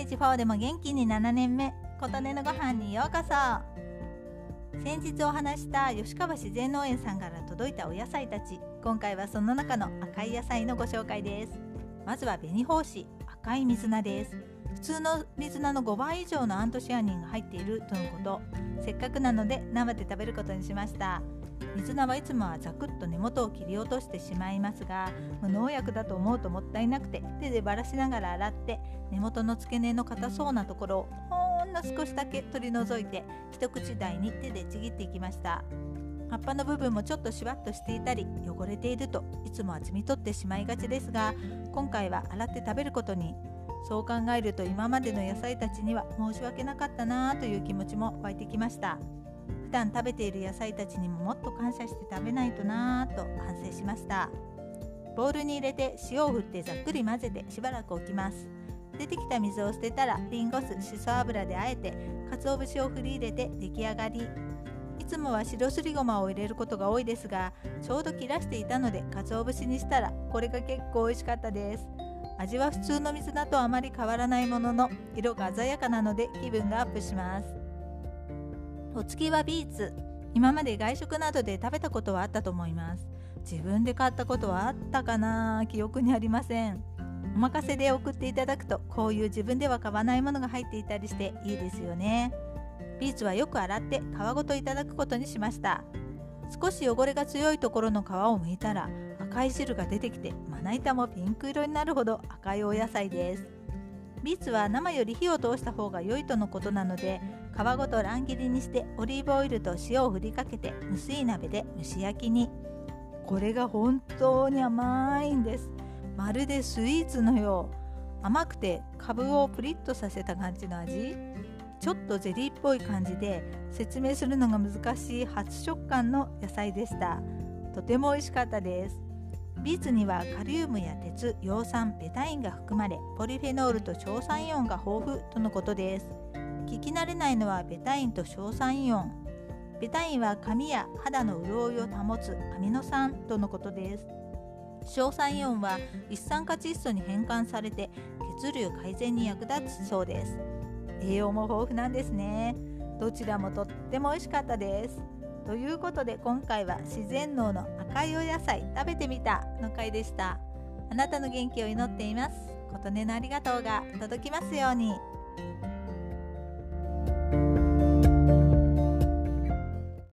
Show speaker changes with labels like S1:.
S1: ステージ4でも元気に7年目。琴音のご飯にようこそ。先日お話した吉川自然農園さんから届いたお野菜たち。今回はその中の赤い野菜のご紹介です。まずは紅胞子赤い水菜です。普通の水菜の5倍以上のアントシアニンが入っているとのこと。せっかくなので生で食べることにしました。水菜はいつもはザクッと根元を切り落としてしまいますが無農薬だと思うともったいなくて手でばらしながら洗って根元の付け根の硬そうなところをほんの少しだけ取り除いて一口大に手でちぎっていきました。葉っぱの部分もちょっとしわっとしていたり汚れているといつもは摘み取ってしまいがちですが今回は洗って食べることにそう考えると今までの野菜たちには申し訳なかったなぁという気持ちも湧いてきました。普段食べている野菜たちにももっと感謝して食べないとなぁと反省しました。ボウルに入れて塩を振ってざっくり混ぜてしばらく置きます。出てきた水を捨てたらリンゴ酢しそ油であえて鰹節を振り入れて出来上がり。いつもは白すりごまを入れることが多いですがちょうど切らしていたので鰹節にしたらこれが結構美味しかったです。味は普通の水菜とあまり変わらないものの色が鮮やかなので気分がアップします。お次はビーツ今まで外食などで食べたことはあったと思います。自分で買ったことはあったかな？記憶にありません。お任せで送っていただくとこういう自分では買わないものが入っていたりしていいですよね。ビーツはよく洗って皮ごといただくことにしました。少し汚れが強いところの皮を剥いたら赤い汁が出てきてまな板もピンク色になるほど赤いお野菜です。ビーツは生より火を通した方が良いとのことなので皮ごと乱切りにしてオリーブオイルと塩を振りかけて無水鍋で蒸し焼きに。これが本当に甘いんです。まるでスイーツのよう。甘くてカブをプリッとさせた感じの味。ちょっとゼリーっぽい感じで説明するのが難しい初食感の野菜でした。とても美味しかったです。ビーツにはカリウムや鉄、葉酸、ベタインが含まれポリフェノールと硝酸イオンが豊富とのことです。聞き慣れないのはベタインと硝酸イオン。ベタインは髪や肌の潤いを保つアミノ酸とのことです。硝酸イオンは一酸化窒素に変換されて血流改善に役立つそうです。栄養も豊富なんですね。どちらもとっても美味しかったです。ということで今回は自然農の赤いお野菜食べてみたの回でした。あなたの元気を祈っています。琴音のありがとうが届きますように。